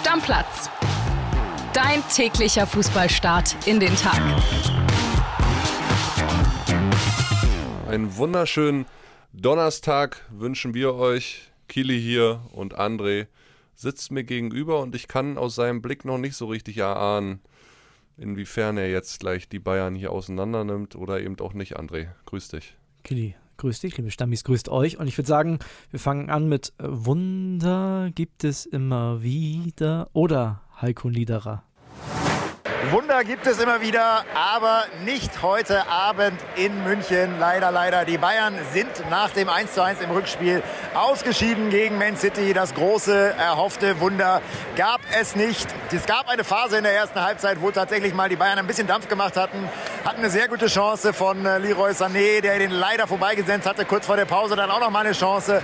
Stammplatz. Dein täglicher Fußballstart in den Tag. Einen wunderschönen Donnerstag wünschen wir euch. Kili hier und André sitzt mir gegenüber und ich kann aus seinem Blick noch nicht so richtig erahnen, inwiefern er jetzt gleich die Bayern hier auseinander nimmt oder eben auch nicht. André, grüß dich. Kili, grüß dich, liebe Stammis, grüßt euch. Und ich würde sagen, wir fangen an mit äh, Wunder gibt es immer wieder oder Heiko Niederer. Wunder gibt es immer wieder, aber nicht heute Abend in München. Leider, leider. Die Bayern sind nach dem 1:1 im Rückspiel ausgeschieden gegen Man City. Das große, erhoffte Wunder gab es nicht. Es gab eine Phase in der ersten Halbzeit, wo tatsächlich mal die Bayern ein bisschen Dampf gemacht hatten. Hatten eine sehr gute Chance von äh, Leroy Sané, der den leider vorbeigesetzt hatte. Kurz vor der Pause dann auch noch mal eine Chance.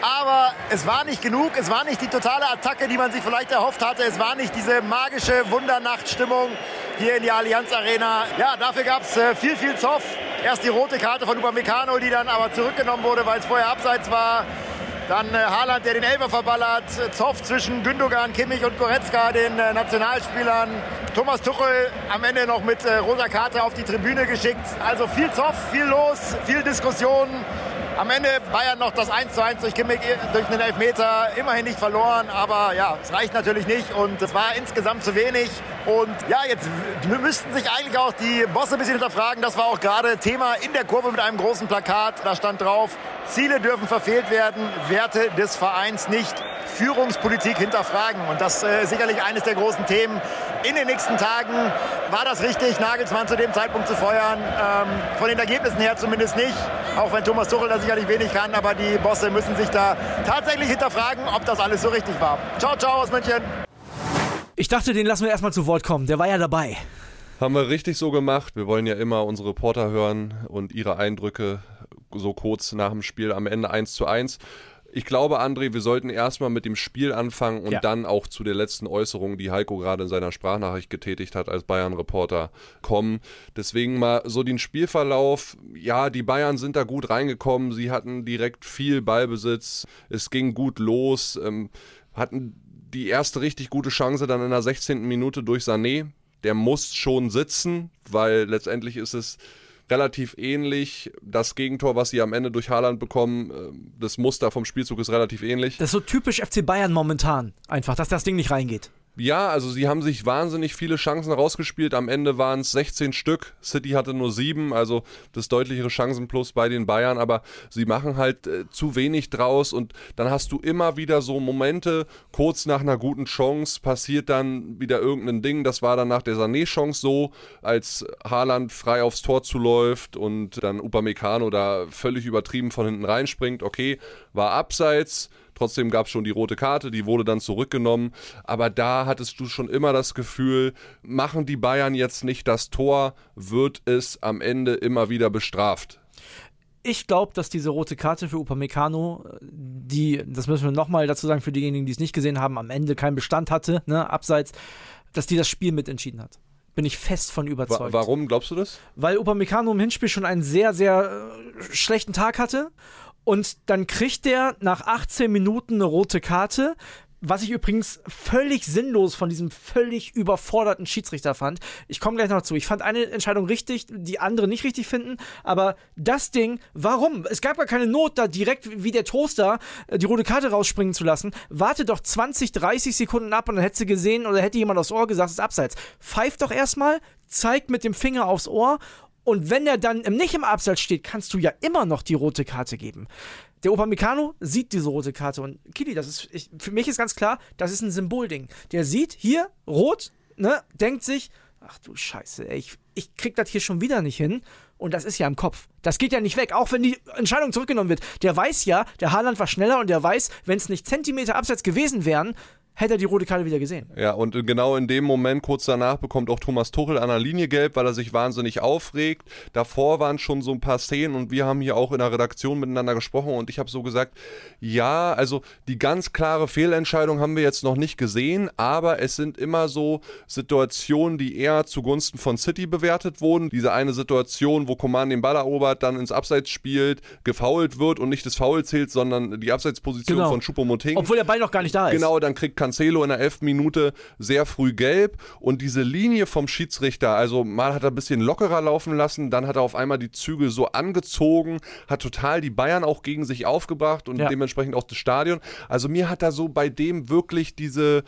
Aber es war nicht genug. Es war nicht die totale Attacke, die man sich vielleicht erhofft hatte. Es war nicht diese magische Wundernachtstimmung hier in die Allianz Arena. Ja, dafür gab es äh, viel, viel Zoff. Erst die rote Karte von Upamecano, die dann aber zurückgenommen wurde, weil es vorher abseits war. Dann äh, Haaland, der den Elfer verballert. Zoff zwischen Gündogan, Kimmich und Goretzka, den Nationalspielern. Thomas Tuchel am Ende noch mit äh, roter Karte auf die Tribüne geschickt. Also viel Zoff, viel los, viel Diskussion. Am Ende Bayern noch das 1 zu 1 durch Kimmich durch einen Elfmeter. Immerhin nicht verloren, aber ja, es reicht natürlich nicht und es war insgesamt zu wenig. Und ja, jetzt müssten sich eigentlich auch die Bosse ein bisschen hinterfragen. Das war auch gerade Thema in der Kurve mit einem großen Plakat. Da stand drauf, Ziele dürfen verfehlt werden, Werte des Vereins nicht. Führungspolitik hinterfragen. Und das äh, ist sicherlich eines der großen Themen in den nächsten Tagen. War das richtig, Nagelsmann zu dem Zeitpunkt zu feuern? Ähm, von den Ergebnissen her zumindest nicht. Auch wenn Thomas Tuchel da sicherlich wenig kann. Aber die Bosse müssen sich da tatsächlich hinterfragen, ob das alles so richtig war. Ciao, ciao aus München. Ich dachte, den lassen wir erstmal zu Wort kommen. Der war ja dabei. Haben wir richtig so gemacht. Wir wollen ja immer unsere Reporter hören und ihre Eindrücke so kurz nach dem Spiel am Ende 1 zu 1. Ich glaube, André, wir sollten erstmal mit dem Spiel anfangen und ja. dann auch zu der letzten Äußerung, die Heiko gerade in seiner Sprachnachricht getätigt hat als Bayern-Reporter, kommen. Deswegen mal so den Spielverlauf. Ja, die Bayern sind da gut reingekommen. Sie hatten direkt viel Ballbesitz. Es ging gut los. Ähm, hatten die erste richtig gute Chance dann in der 16. Minute durch Sané. Der muss schon sitzen, weil letztendlich ist es relativ ähnlich. Das Gegentor, was sie am Ende durch Haaland bekommen, äh, das Muster vom Spielzug ist relativ ähnlich. Das ist so typisch FC Bayern momentan. Einfach, dass das Ding nicht reingeht. Ja, also sie haben sich wahnsinnig viele Chancen rausgespielt. Am Ende waren es 16 Stück. City hatte nur sieben, also das deutlichere Chancenplus bei den Bayern. Aber sie machen halt äh, zu wenig draus und dann hast du immer wieder so Momente, kurz nach einer guten Chance passiert dann wieder irgendein Ding. Das war dann nach der Sané-Chance so, als Haaland frei aufs Tor zuläuft und dann Upamecano da völlig übertrieben von hinten reinspringt. Okay, war abseits Trotzdem gab es schon die rote Karte, die wurde dann zurückgenommen. Aber da hattest du schon immer das Gefühl, machen die Bayern jetzt nicht das Tor, wird es am Ende immer wieder bestraft. Ich glaube, dass diese rote Karte für Upamecano, die, das müssen wir nochmal dazu sagen, für diejenigen, die es nicht gesehen haben, am Ende keinen Bestand hatte, ne, abseits, dass die das Spiel mitentschieden hat bin ich fest von überzeugt. Warum glaubst du das? Weil Upamecano im Hinspiel schon einen sehr, sehr äh, schlechten Tag hatte und dann kriegt der nach 18 Minuten eine rote Karte, was ich übrigens völlig sinnlos von diesem völlig überforderten Schiedsrichter fand. Ich komme gleich noch dazu. Ich fand eine Entscheidung richtig, die andere nicht richtig finden. Aber das Ding, warum? Es gab gar keine Not, da direkt wie der Toaster äh, die rote Karte rausspringen zu lassen. Warte doch 20, 30 Sekunden ab und dann hätte sie gesehen oder hätte jemand aufs Ohr gesagt, es ist abseits. Pfeift doch erstmal, zeigt mit dem Finger aufs Ohr und wenn er dann nicht im Abseits steht, kannst du ja immer noch die rote Karte geben. Der Upamecano sieht diese rote Karte und Kili, das ist ich, für mich ist ganz klar, das ist ein Symbolding. Der sieht hier rot, ne, denkt sich, ach du Scheiße, ey, ich, ich krieg das hier schon wieder nicht hin. Und das ist ja im Kopf. Das geht ja nicht weg, auch wenn die Entscheidung zurückgenommen wird. Der weiß ja, der Haaland war schneller und der weiß, wenn es nicht Zentimeter Abseits gewesen wären, hätte er die rote Karte wieder gesehen. Ja, und genau in dem Moment, kurz danach, bekommt auch Thomas Tuchel an der Linie gelb, weil er sich wahnsinnig aufregt. Davor waren schon so ein paar Szenen und wir haben hier auch in der Redaktion miteinander gesprochen und ich habe so gesagt, ja, also die ganz klare Fehlentscheidung haben wir jetzt noch nicht gesehen, aber es sind immer so Situationen, die eher zugunsten von City bewertet wurden. Diese eine Situation, wo Coman den Ball erobert, dann ins Abseits spielt, gefault wird und nicht das Foul zählt, sondern die Abseitsposition genau. von Choupo-Moting. Obwohl der Ball noch gar nicht da ist. Genau, dann kriegt Cancelo in der elften Minute sehr früh gelb und diese Linie vom Schiedsrichter, also mal hat er ein bisschen lockerer laufen lassen, dann hat er auf einmal die Zügel so angezogen, hat total die Bayern auch gegen sich aufgebracht und Ja. dementsprechend auch das Stadion. Also mir hat da so bei dem wirklich diese,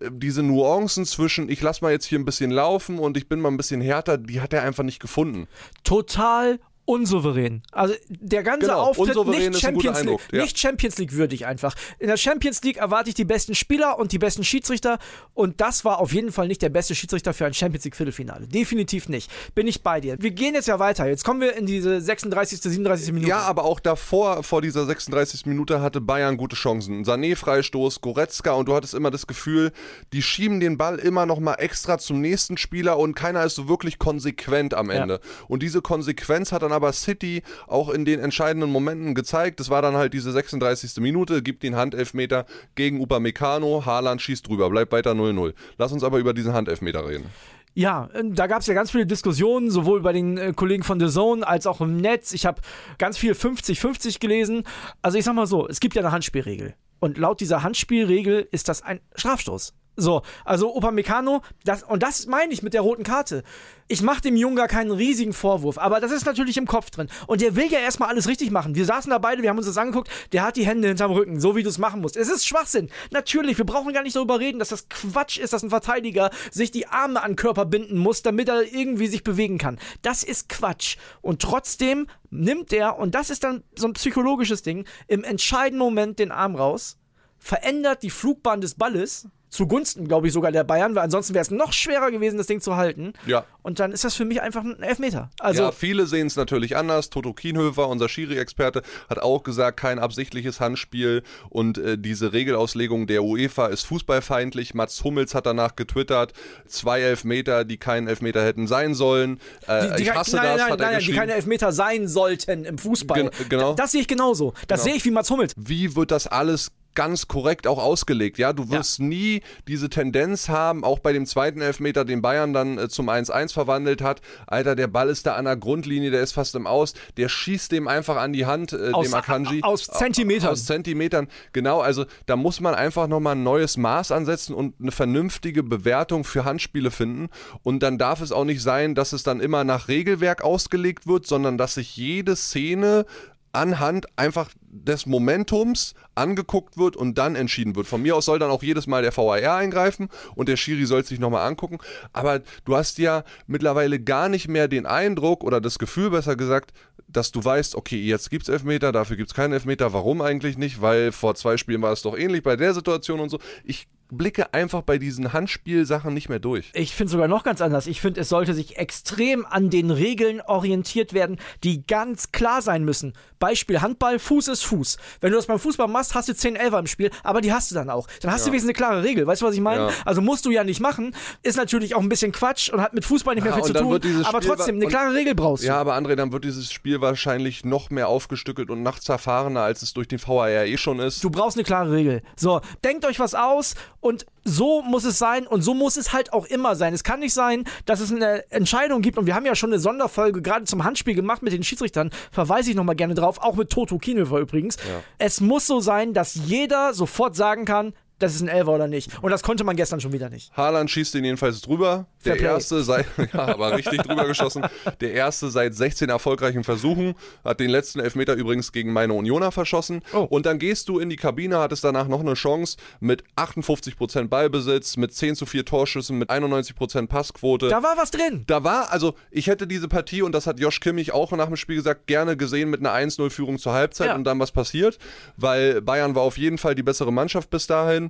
äh, diese Nuancen zwischen, ich lass mal jetzt hier ein bisschen laufen und ich bin mal ein bisschen härter, die hat er einfach nicht gefunden. total unsouverän. Also der ganze Genau, Auftritt nicht Champions, League, Eindruck, ja. nicht Champions League würdig einfach. In der Champions League erwarte ich die besten Spieler und die besten Schiedsrichter und das war auf jeden Fall nicht der beste Schiedsrichter für ein Champions League Viertelfinale. Definitiv nicht. Bin ich bei dir. Wir gehen jetzt ja weiter. Jetzt kommen wir in diese 36., 37. Minute. Ja, aber auch davor, vor dieser 36. Minute, hatte Bayern gute Chancen. Sané-Freistoß, Goretzka und du hattest immer das Gefühl, die schieben den Ball immer noch mal extra zum nächsten Spieler und keiner ist so wirklich konsequent am Ende. Und diese Konsequenz hat dann aber City auch in den entscheidenden Momenten gezeigt. Das war dann halt diese 36. Minute, gibt den Handelfmeter gegen Upamecano, Haaland schießt drüber, bleibt weiter 0-0. Lass uns aber über diesen Handelfmeter reden. Ja, äh, da gab es ja ganz viele Diskussionen, sowohl bei den äh, Kollegen von The Zone als auch im Netz. Ich habe ganz viel 50-50 gelesen. Also ich sag mal so, es gibt ja eine Handspielregel. Und laut dieser Handspielregel ist das ein Strafstoß. So, also Upamecano, das, und das meine ich mit der roten Karte. Ich mache dem Jungen gar keinen riesigen Vorwurf, aber das ist natürlich im Kopf drin. Und der will ja erstmal alles richtig machen. Wir saßen da beide, wir haben uns das angeguckt, der hat die Hände hinterm Rücken, so wie du es machen musst. Es ist Schwachsinn. Natürlich, wir brauchen gar nicht darüber reden, dass das Quatsch ist, dass ein Verteidiger sich die Arme an den Körper binden muss, damit er irgendwie sich bewegen kann. Das ist Quatsch. Und trotzdem nimmt er, und das ist dann so ein psychologisches Ding, im entscheidenden Moment den Arm raus, verändert die Flugbahn des Balles zugunsten, glaube ich, sogar der Bayern, weil ansonsten wäre es noch schwerer gewesen, das Ding zu halten. Ja. Und dann ist das für mich einfach ein Elfmeter. Also, ja, viele sehen es natürlich anders. Toto Kienhöfer, unser Schiri-Experte, hat auch gesagt, kein absichtliches Handspiel und äh, diese Regelauslegung der UEFA ist fußballfeindlich. Mats Hummels hat danach getwittert, zwei Elfmeter, die kein Elfmeter hätten sein sollen. Äh, ich kein- hasse nein, das, nein, hat er nein, die keine Elfmeter sein sollten im Fußball. Gen- genau. Das sehe ich genauso. Das sehe ich wie Mats Hummels. wie wird das alles ganz korrekt auch ausgelegt. Ja, du wirst nie diese Tendenz haben, auch bei dem zweiten Elfmeter, den Bayern dann äh, zum 1-1 verwandelt hat. Alter, der Ball ist da an der Grundlinie, der ist fast im Aus. Der schießt dem einfach an die Hand, äh, Aus- dem Akanji. aus Zentimetern. Aus Zentimetern. Genau, also da muss man einfach nochmal ein neues Maß ansetzen und eine vernünftige Bewertung für Handspiele finden. Und dann darf es auch nicht sein, dass es dann immer nach Regelwerk ausgelegt wird, sondern dass sich jede Szene anhand einfach des Momentums angeguckt wird und dann entschieden wird. Von mir aus soll dann auch jedes Mal der VAR eingreifen und der Schiri soll es sich nochmal angucken. Aber du hast ja mittlerweile gar nicht mehr den Eindruck oder das Gefühl, besser gesagt, dass du weißt, okay, jetzt gibt's Elfmeter, dafür gibt's keinen Elfmeter. Warum eigentlich nicht? Weil vor zwei Spielen war es doch ähnlich bei der Situation und so. Ich blicke einfach bei diesen Handspielsachen nicht mehr durch. Ich finde sogar noch ganz anders. Ich finde, es sollte sich extrem an den Regeln orientiert werden, die ganz klar sein müssen. Beispiel Handball, Fuß ist Fuß. Wenn du das beim Fußball machst, hast du 10 Elfer im Spiel, aber die hast du dann auch. Dann hast du wenigstens eine klare Regel. Weißt du, was ich meine? Ja. Also musst du ja nicht machen. Ist natürlich auch ein bisschen Quatsch und hat mit Fußball nicht mehr Ja, viel zu tun. Aber Spiel trotzdem, eine klare Regel brauchst du. Ja, aber André, dann wird dieses Spiel wahrscheinlich noch mehr aufgestückelt und nachts erfahrener, als es durch den VAR eh schon ist. Du brauchst eine klare Regel. So, denkt euch was aus und so muss es sein und so muss es halt auch immer sein. Es kann nicht sein, dass es eine Entscheidung gibt und wir haben ja schon eine Sonderfolge gerade zum Handspiel gemacht mit den Schiedsrichtern. Verweise ich nochmal gerne drauf, auch mit Toto Kienhöfer übrigens. Es muss so sein, dass jeder sofort sagen kann, das ist ein Elfer oder nicht. Und das konnte man gestern schon wieder nicht. Haaland schießt ihn jedenfalls drüber. Der erste seit, ja, aber richtig drüber geschossen. Der erste seit 16 erfolgreichen Versuchen. Hat den letzten Elfmeter übrigens gegen meine Unioner verschossen. Oh. Und dann gehst du in die Kabine, hattest danach noch eine Chance mit 58% Ballbesitz, mit 10 zu 4 Torschüssen, mit 91% Passquote. Da war was drin. Da war, also ich hätte diese Partie, und das hat Josh Kimmich auch nach dem Spiel gesagt, gerne gesehen mit einer 1-0-Führung zur Halbzeit Ja. und dann was passiert, weil Bayern war auf jeden Fall die bessere Mannschaft bis dahin.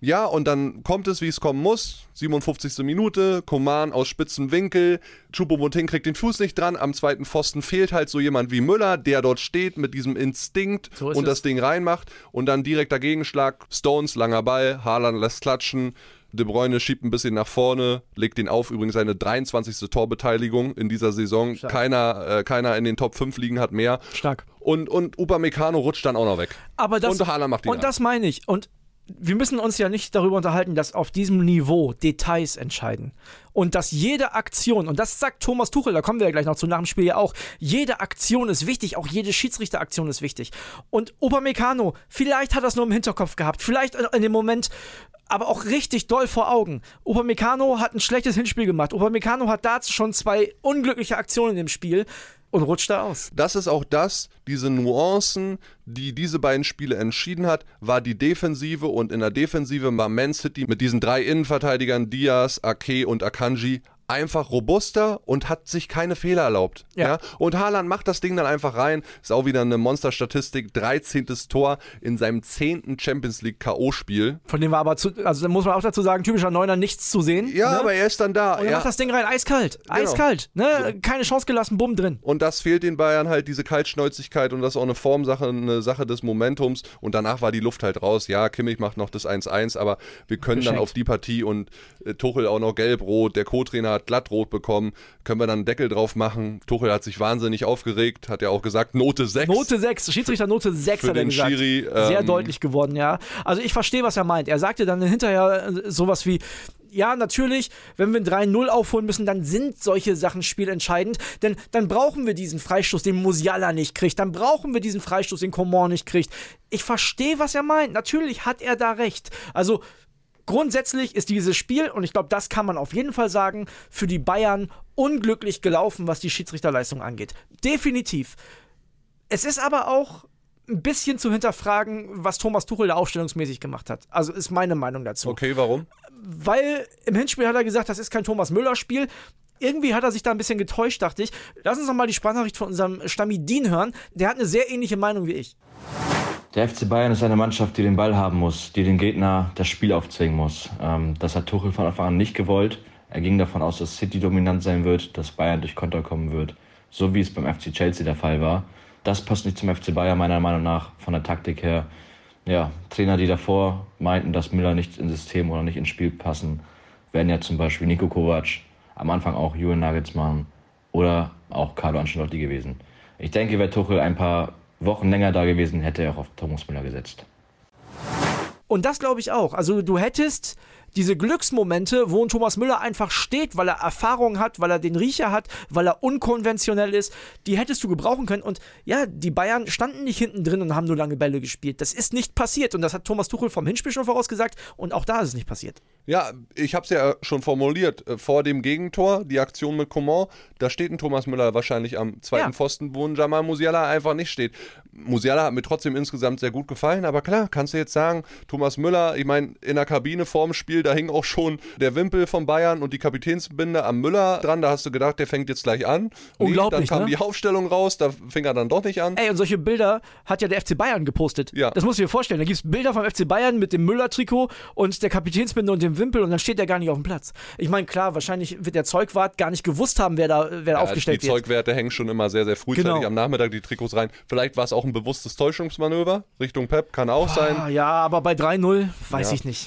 Ja, und dann kommt es, wie es kommen muss. 57. Minute, Koman aus spitzen Winkel, Choupo-Moting kriegt den Fuß nicht dran, am zweiten Pfosten fehlt halt so jemand wie Müller, der dort steht mit diesem Instinkt So und es. das Ding reinmacht und dann direkter Gegenschlag, Stones, langer Ball, Haaland lässt klatschen, De Bruyne schiebt ein bisschen nach vorne, legt den auf, übrigens seine 23. Torbeteiligung in dieser Saison. Keiner, äh, keiner in den Top 5 liegen hat mehr. Stark. Und, und Upamecano rutscht dann auch noch weg. Aber das, und Haaland macht ihn Und rein. das meine ich. Und wir müssen uns ja nicht darüber unterhalten, dass auf diesem Niveau Details entscheiden. Und dass jede Aktion, und das sagt Thomas Tuchel, da kommen wir ja gleich noch zu nach dem Spiel ja auch, jede Aktion ist wichtig, auch jede Schiedsrichteraktion ist wichtig. Und Upamecano, vielleicht hat er es nur im Hinterkopf gehabt, vielleicht in dem Moment aber auch richtig doll vor Augen. Upamecano hat ein schlechtes Hinspiel gemacht. Upamecano hat dazu schon zwei unglückliche Aktionen im Spiel und rutscht da aus. Das ist auch das, diese Nuancen, die diese beiden Spiele entschieden hat, war die Defensive und in der Defensive war Man City mit diesen drei Innenverteidigern Diaz, Ake und Akanji einfach robuster und hat sich keine Fehler erlaubt. Ja. ja. Und Haaland macht das Ding dann einfach rein. Ist auch wieder eine Monsterstatistik. 13. Tor in seinem 10. Champions League K.O.-Spiel. Von dem war aber, zu, also muss man auch dazu sagen, typischer Neuner nichts zu sehen. Ja, ne? aber er ist dann da. Und er ja. macht das Ding rein, eiskalt. Genau. Eiskalt. Ne? Keine Chance gelassen, bumm drin. Und das fehlt den Bayern halt, diese Kaltschnäuzigkeit und das ist auch eine Formsache, eine Sache des Momentums. Und danach war die Luft halt raus. Ja, Kimmich macht noch das 1-1, aber wir können Geschenkt. dann auf die Partie und äh, Tuchel auch noch gelb-rot, der Co-Trainer hat glattrot bekommen bekommen. Können wir dann einen Deckel drauf machen? Tuchel hat sich wahnsinnig aufgeregt, hat ja auch gesagt, Note 6. Note 6, Schiedsrichter Note 6 Für hat er gesagt. Schiri, ähm, Sehr deutlich geworden, ja. Also ich verstehe, was er meint. Er sagte dann hinterher äh, sowas wie, ja, natürlich, wenn wir 3-0 aufholen müssen, dann sind solche Sachen spielentscheidend, denn dann brauchen wir diesen Freistoß, den Musiala nicht kriegt, dann brauchen wir diesen Freistoß, den Coman nicht kriegt. Ich verstehe, was er meint. Natürlich hat er da recht. Also Grundsätzlich ist dieses Spiel, und ich glaube, das kann man auf jeden Fall sagen, für die Bayern unglücklich gelaufen, was die Schiedsrichterleistung angeht. Definitiv. Es ist aber auch ein bisschen zu hinterfragen, was Thomas Tuchel da aufstellungsmäßig gemacht hat. Also ist meine Meinung dazu. Okay, warum? Weil im Hinspiel hat er gesagt, das ist kein Thomas Müller-Spiel. Irgendwie hat er sich da ein bisschen getäuscht, dachte ich. Lass uns noch mal die Sprachnachricht von unserem Stamidin hören. Der hat eine sehr ähnliche Meinung wie ich. Der FC Bayern ist eine Mannschaft, die den Ball haben muss, die den Gegner das Spiel aufzwingen muss. Ähm, das hat Tuchel von Anfang an nicht gewollt. Er ging davon aus, dass City dominant sein wird, dass Bayern durch Konter kommen wird, so wie es beim FC Chelsea der Fall war. Das passt nicht zum FC Bayern meiner Meinung nach von der Taktik her. Ja, Trainer, die davor meinten, dass Müller nicht ins System oder nicht ins Spiel passen, wären ja zum Beispiel Nico Kovac, am Anfang auch Julian Nagelsmann oder auch Carlo Ancelotti gewesen. Ich denke, wäre Tuchel ein paar Wochen länger da gewesen, hätte er auch auf Thomas Müller gesetzt. Und das glaube ich auch. Also du hättest diese Glücksmomente, wo ein Thomas Müller einfach steht, weil er Erfahrung hat, weil er den Riecher hat, weil er unkonventionell ist, die hättest du gebrauchen können. Und ja, die Bayern standen nicht hinten drin und haben nur lange Bälle gespielt. Das ist nicht passiert. Und das hat Thomas Tuchel vom Hinspiel schon vorausgesagt. Und auch da ist es nicht passiert. Ja, ich habe es ja schon formuliert. Äh, vor dem Gegentor, die Aktion mit Coman, da steht ein Thomas Müller wahrscheinlich am zweiten ja. Pfosten, wo ein Jamal Musiala einfach nicht steht. Musiala hat mir trotzdem insgesamt sehr gut gefallen, aber klar, kannst du jetzt sagen, Thomas Müller, ich meine, in der Kabine vorm Spiel, da hing auch schon der Wimpel von Bayern und die Kapitänsbinde am Müller dran. Da hast du gedacht, der fängt jetzt gleich an. Unglaublich. Nee, dann kam ne? die Aufstellung raus, da fing er dann doch nicht an. Ey, und solche Bilder hat ja der FC Bayern gepostet. Ja. Das musst du dir vorstellen. Da gibt es Bilder vom FC Bayern mit dem Müller-Trikot und der Kapitänsbinde und dem Wimpel und dann steht der gar nicht auf dem Platz. Ich meine, klar, wahrscheinlich wird der Zeugwart gar nicht gewusst haben, wer da, wer ja, aufgestellt die wird. Die Zeugwerte hängen schon immer sehr, sehr frühzeitig genau. am Nachmittag die Trikots rein. Vielleicht war es auch ein bewusstes Täuschungsmanöver Richtung Pep, kann auch Boah, sein. Ja, aber bei 3-0 weiß ja. ich nicht.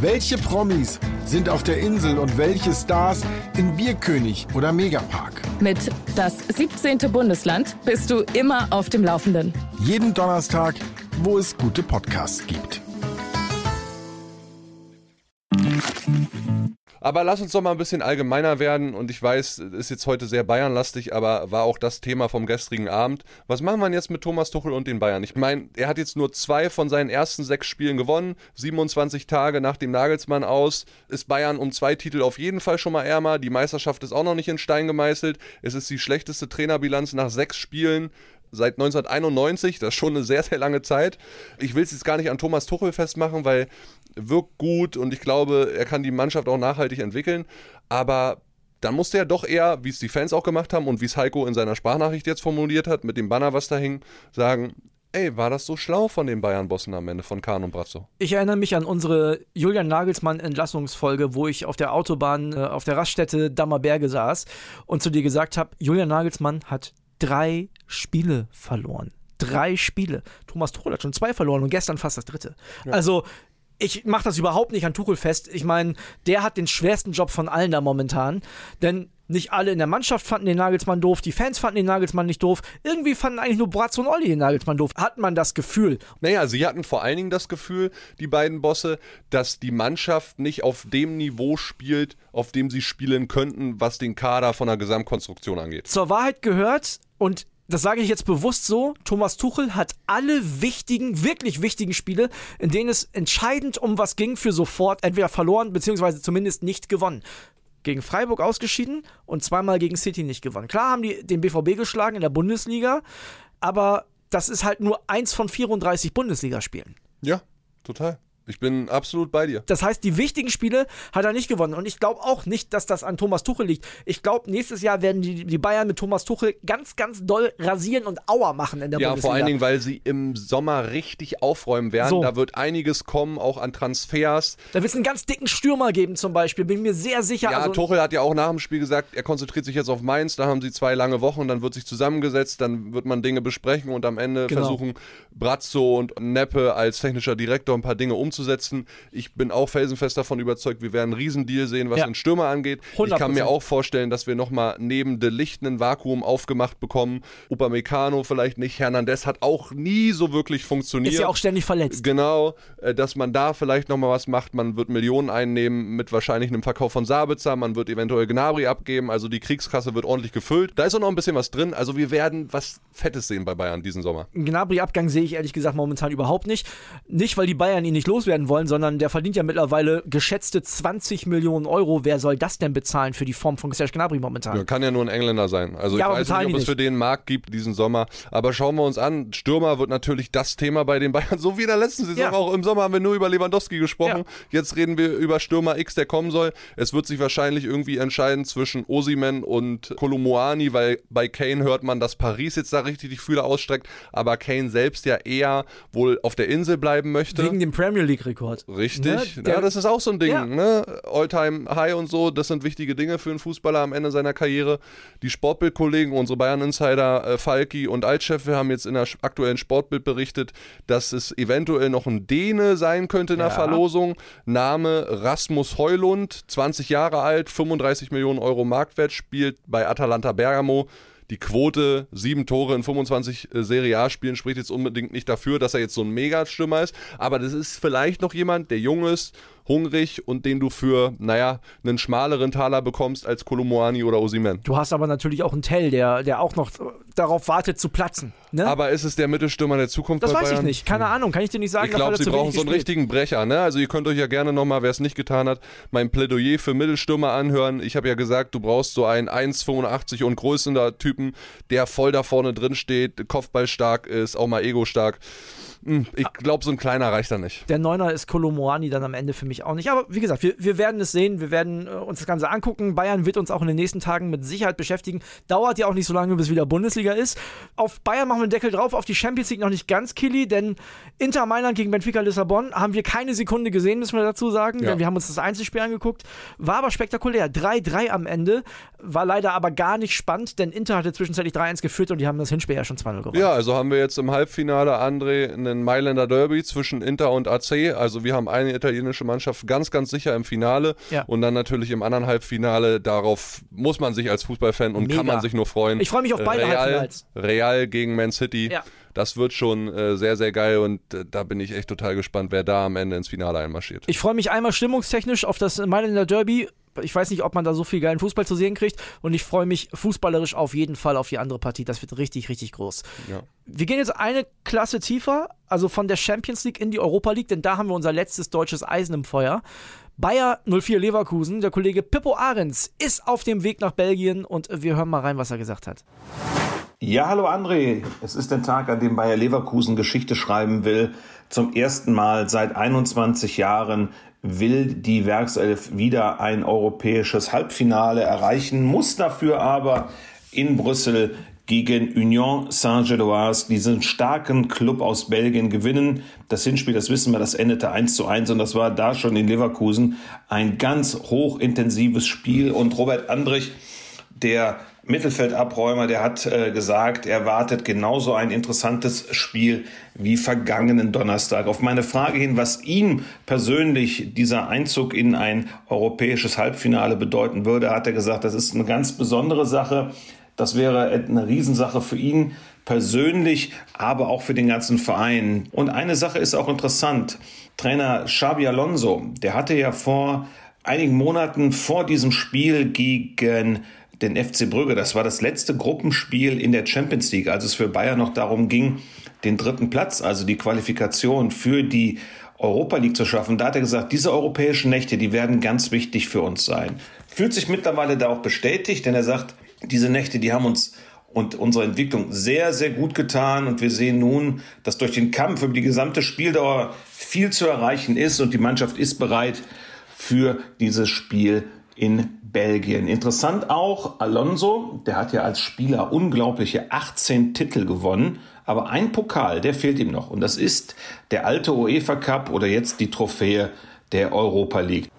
Welche Promis sind auf der Insel und welche Stars in Bierkönig oder Megapark? Mit das 17. Bundesland bist du immer auf dem Laufenden. Jeden Donnerstag, wo es gute Podcasts gibt. Aber lass uns doch mal ein bisschen allgemeiner werden. Und ich weiß, ist jetzt heute sehr Bayernlastig, aber war auch das Thema vom gestrigen Abend. Was machen wir jetzt mit Thomas Tuchel und den Bayern? Ich meine, er hat jetzt nur zwei von seinen ersten sechs Spielen gewonnen. 27 Tage nach dem Nagelsmann aus. Ist Bayern um zwei Titel auf jeden Fall schon mal ärmer. Die Meisterschaft ist auch noch nicht in Stein gemeißelt. Es ist die schlechteste Trainerbilanz nach sechs Spielen seit 1991, das ist schon eine sehr, sehr lange Zeit. Ich will es jetzt gar nicht an Thomas Tuchel festmachen, weil wirkt gut und ich glaube, er kann die Mannschaft auch nachhaltig entwickeln. Aber dann musste er doch eher, wie es die Fans auch gemacht haben und wie es Heiko in seiner Sprachnachricht jetzt formuliert hat, mit dem Banner, was da hing, sagen, ey, war das so schlau von den Bayern-Bossen am Ende, von Kahn und Brazzo? Ich erinnere mich an unsere Julian Nagelsmann-Entlassungsfolge, wo ich auf der Autobahn äh, auf der Raststätte Dammerberge saß und zu dir gesagt habe, Julian Nagelsmann hat drei Spiele verloren. Drei Spiele. Thomas Tuchel hat schon zwei verloren und gestern fast das dritte. Ja. Also ich mache das überhaupt nicht an Tuchel fest. Ich meine, der hat den schwersten Job von allen da momentan. Denn nicht alle in der Mannschaft fanden den Nagelsmann doof, die Fans fanden den Nagelsmann nicht doof. Irgendwie fanden eigentlich nur Bratz und Olli den Nagelsmann doof. Hat man das Gefühl. Naja, sie hatten vor allen Dingen das Gefühl, die beiden Bosse, dass die Mannschaft nicht auf dem Niveau spielt, auf dem sie spielen könnten, was den Kader von der Gesamtkonstruktion angeht. Zur Wahrheit gehört, und das sage ich jetzt bewusst so, Thomas Tuchel hat alle wichtigen, wirklich wichtigen Spiele, in denen es entscheidend um was ging, für sofort entweder verloren, beziehungsweise zumindest nicht gewonnen. Gegen Freiburg ausgeschieden und zweimal gegen City nicht gewonnen. Klar haben die den BVB geschlagen in der Bundesliga, aber das ist halt nur eins von 34 Bundesligaspielen. Ja, total. Ich bin absolut bei dir. Das heißt, die wichtigen Spiele hat er nicht gewonnen. Und ich glaube auch nicht, dass das an Thomas Tuchel liegt. Ich glaube, nächstes Jahr werden die, die Bayern mit Thomas Tuchel ganz, ganz doll rasieren und Auer machen in der ja, Bundesliga. Ja, vor allen Dingen, weil sie im Sommer richtig aufräumen werden. So. Da wird einiges kommen, auch an Transfers. Da wird es einen ganz dicken Stürmer geben zum Beispiel, bin mir sehr sicher. Ja, also, Tuchel hat ja auch nach dem Spiel gesagt, er konzentriert sich jetzt auf Mainz. Da haben sie zwei lange Wochen, dann wird sich zusammengesetzt, dann wird man Dinge besprechen und am Ende Genau. versuchen Brazzo und Neppe als technischer Direktor ein paar Dinge umzusetzen. Ich bin auch felsenfest davon überzeugt, wir werden einen Riesendeal sehen, was Ja. den Stürmer angeht. Ich kann 100%. mir auch vorstellen, dass wir nochmal neben De Licht ein Vakuum aufgemacht bekommen. Upamecano vielleicht nicht. Hernandez hat auch nie so wirklich funktioniert. ist ja auch ständig verletzt. Genau, äh, dass man da vielleicht nochmal was macht. Man wird Millionen einnehmen mit wahrscheinlich einem Verkauf von Sabitzer. Man wird eventuell Gnabry abgeben. Also die Kriegskasse wird ordentlich gefüllt. Da ist auch noch ein bisschen was drin. Also wir werden was Fettes sehen bei Bayern diesen Sommer. Gnabry-Abgang sehe ich ehrlich gesagt momentan überhaupt nicht. Nicht, weil die Bayern ihn nicht loswerden wollen, sondern der verdient ja mittlerweile geschätzte 20 Millionen Euro. Wer soll das denn bezahlen für die Form von Serge Gnabry momentan? Ja, kann ja nur ein Engländer sein. Also Ja, ich weiß nicht, ob es für den Markt gibt diesen Sommer. Aber schauen wir uns an. Stürmer wird natürlich das Thema bei den Bayern. So wie in der letzten Saison Ja. auch. Im Sommer haben wir nur über Lewandowski gesprochen. Jetzt reden wir über Stürmer X, der kommen soll. Es wird sich wahrscheinlich irgendwie entscheiden zwischen Osimen und Kolomoani, weil bei Kane hört man, dass Paris jetzt da richtig die Fühler ausstreckt. Aber Kane selbst ja eher wohl auf der Insel bleiben möchte. Wegen dem Premier League-Rekord. Richtig, Ne? Der- ja, das ist auch so ein Ding, Ja. ne? Alltime High und so, das sind wichtige Dinge für einen Fußballer am Ende seiner Karriere. Die Sportbild-Kollegen, unsere Bayern-Insider äh, Falki und Altchef, wir haben jetzt in der aktuellen Sportbild berichtet, dass es eventuell noch ein Däne sein könnte in der Ja. Verlosung. Name Rasmus Heulund, 20 Jahre alt, 35 Millionen Euro Marktwert, spielt bei Atalanta Bergamo. Die Quote, sieben Tore in 25 äh, Serie A-Spielen, spricht jetzt unbedingt nicht dafür, dass er jetzt so ein Mega-Stürmer ist. Aber das ist vielleicht noch jemand, der jung ist, hungrig und den du für, naja, einen schmaleren Taler bekommst als Kolomoani oder Osimen. Du hast aber natürlich auch einen Tell, der, der auch noch darauf wartet zu platzen. Ne? Aber ist es der Mittelstürmer der Zukunft das weiß Bayern? ich nicht. Keine Ahnung, kann ich dir nicht sagen. Ich glaube, sie brauchen so einen gespielt. richtigen Brecher. Ne? Also ihr könnt euch ja gerne nochmal, wer es nicht getan hat, mein Plädoyer für Mittelstürmer anhören. Ich habe ja gesagt, du brauchst so einen 1,85 und größender Typen, der voll da vorne drin steht, Kopfballstark ist, auch mal ego-stark. Hm, Ich glaube, so ein kleiner reicht da nicht. Der Neuner ist Kolomoani dann am Ende für mich auch nicht. Aber wie gesagt, wir, wir werden es sehen. Wir werden äh, uns das Ganze angucken. Bayern wird uns auch in den nächsten Tagen mit Sicherheit beschäftigen. Dauert ja auch nicht so lange, bis wieder Bundesliga ist. Auf Bayern machen wir den Deckel drauf. Auf die Champions League noch nicht ganz, Killy, denn Inter Mailand gegen Benfica Lissabon haben wir keine Sekunde gesehen, müssen wir dazu sagen. Ja. Denn wir haben uns das Einzelspiel angeguckt. War aber spektakulär. 3-3 am Ende. War leider aber gar nicht spannend, denn Inter hatte zwischenzeitlich 3-1 geführt und die haben das Hinspiel ja schon 2-0 gewonnen. Ja, also haben wir jetzt im Halbfinale, André, einen Mailänder Derby zwischen Inter und AC. Also wir haben eine italienische Mannschaft ganz, ganz sicher im Finale. Ja. Und dann natürlich im anderen Halbfinale. Darauf muss man sich als Fußballfan und kann Mega. man sich nur freuen. Ich freue mich auf beide Real, Halbfinals. Real gegen Man City. Ja. Das wird schon äh, sehr, sehr geil und äh, da bin ich echt total gespannt, wer da am Ende ins Finale einmarschiert. Ich freue mich einmal stimmungstechnisch auf das Mailänder Derby. Ich weiß nicht, ob man da so viel geilen Fußball zu sehen kriegt. Und ich freue mich fußballerisch auf jeden Fall auf die andere Partie. Das wird richtig, richtig groß. Ja. Wir gehen jetzt eine Klasse tiefer, also von der Champions League in die Europa League, denn da haben wir unser letztes deutsches Eisen im Feuer. Bayer 04 Leverkusen, der Kollege Pippo Ahrens, ist auf dem Weg nach Belgien und wir hören mal rein, was er gesagt hat. Ja, hallo André. Es ist der Tag, an dem Bayer Leverkusen Geschichte schreiben will. Zum ersten Mal seit 21 Jahren will die Werkself wieder ein europäisches Halbfinale erreichen, muss dafür aber in Brüssel gegen Union Saint-Gilloise, diesen starken Club aus Belgien, gewinnen. Das Hinspiel, das wissen wir, das endete 1 zu 1 und das war da schon in Leverkusen ein ganz hochintensives Spiel. Und Robert Andrich, der Mittelfeldabräumer, der hat äh, gesagt, er wartet genauso ein interessantes Spiel wie vergangenen Donnerstag. Auf meine Frage hin, was ihm persönlich dieser Einzug in ein europäisches Halbfinale bedeuten würde, hat er gesagt, das ist eine ganz besondere Sache. Das wäre eine Riesensache für ihn persönlich, aber auch für den ganzen Verein. Und eine Sache ist auch interessant. Trainer Xabi Alonso, der hatte ja vor einigen Monaten vor diesem Spiel gegen den FC Brügge. Das war das letzte Gruppenspiel in der Champions League, als es für Bayern noch darum ging, den dritten Platz, also die Qualifikation für die Europa League zu schaffen. Da hat er gesagt, diese europäischen Nächte, die werden ganz wichtig für uns sein. Fühlt sich mittlerweile da auch bestätigt, denn er sagt, diese Nächte, die haben uns und unsere Entwicklung sehr, sehr gut getan. Und wir sehen nun, dass durch den Kampf über die gesamte Spieldauer viel zu erreichen ist und die Mannschaft ist bereit für dieses Spiel in Belgien. Interessant auch, Alonso, der hat ja als Spieler unglaubliche 18 Titel gewonnen, aber ein Pokal, der fehlt ihm noch. Und das ist der alte UEFA Cup oder jetzt die Trophäe der Europa League.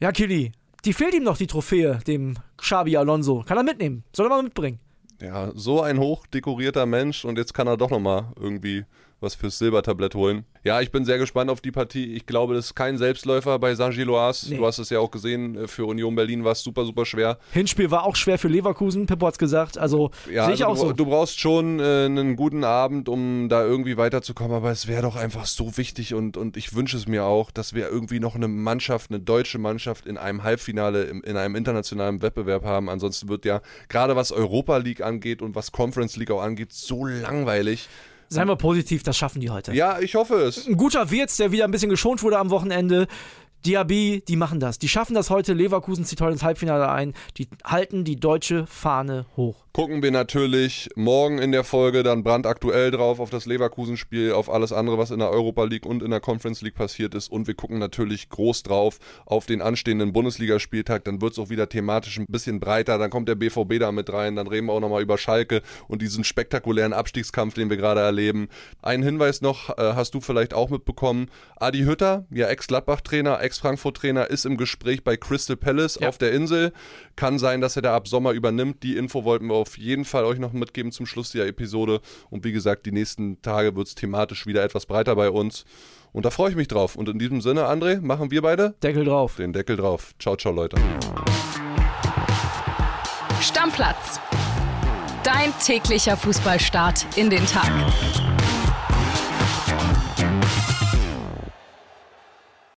Ja, Kili, die fehlt ihm noch, die Trophäe, dem Xabi Alonso. Kann er mitnehmen. Soll er mal mitbringen. Ja, so ein hochdekorierter Mensch und jetzt kann er doch nochmal irgendwie was fürs Silbertablett holen. Ja, ich bin sehr gespannt auf die Partie. Ich glaube, das ist kein Selbstläufer bei Saint-Gilloise. Nee. Du hast es ja auch gesehen, für Union Berlin war es super, super schwer. Hinspiel war auch schwer für Leverkusen, Pippo es gesagt. Also ja, sehe ich also auch du, so. Du brauchst schon äh, einen guten Abend, um da irgendwie weiterzukommen, aber es wäre doch einfach so wichtig und, und ich wünsche es mir auch, dass wir irgendwie noch eine Mannschaft, eine deutsche Mannschaft in einem Halbfinale, in, in einem internationalen Wettbewerb haben. Ansonsten wird ja gerade was Europa League angeht und was Conference League auch angeht, so langweilig. Seien wir positiv, das schaffen die heute. Ja, ich hoffe es. Ein guter Wirtz, der wieder ein bisschen geschont wurde am Wochenende. Diaby, die machen das. Die schaffen das heute. Leverkusen zieht heute ins Halbfinale ein. Die halten die deutsche Fahne hoch gucken wir natürlich morgen in der Folge dann brandaktuell drauf auf das Leverkusen-Spiel, auf alles andere, was in der Europa League und in der Conference League passiert ist. Und wir gucken natürlich groß drauf auf den anstehenden Bundesligaspieltag. Dann wird es auch wieder thematisch ein bisschen breiter. Dann kommt der BVB da mit rein. Dann reden wir auch nochmal über Schalke und diesen spektakulären Abstiegskampf, den wir gerade erleben. Einen Hinweis noch, äh, hast du vielleicht auch mitbekommen. Adi Hütter, ja Ex-Gladbach-Trainer, Ex-Frankfurt-Trainer, ist im Gespräch bei Crystal Palace ja. auf der Insel. Kann sein, dass er da ab Sommer übernimmt. Die Info wollten wir auf jeden Fall euch noch mitgeben zum Schluss dieser Episode. Und wie gesagt, die nächsten Tage wird es thematisch wieder etwas breiter bei uns. Und da freue ich mich drauf. Und in diesem Sinne, André, machen wir beide Deckel drauf. Den Deckel drauf. Ciao, ciao, Leute. Stammplatz. Dein täglicher Fußballstart in den Tag.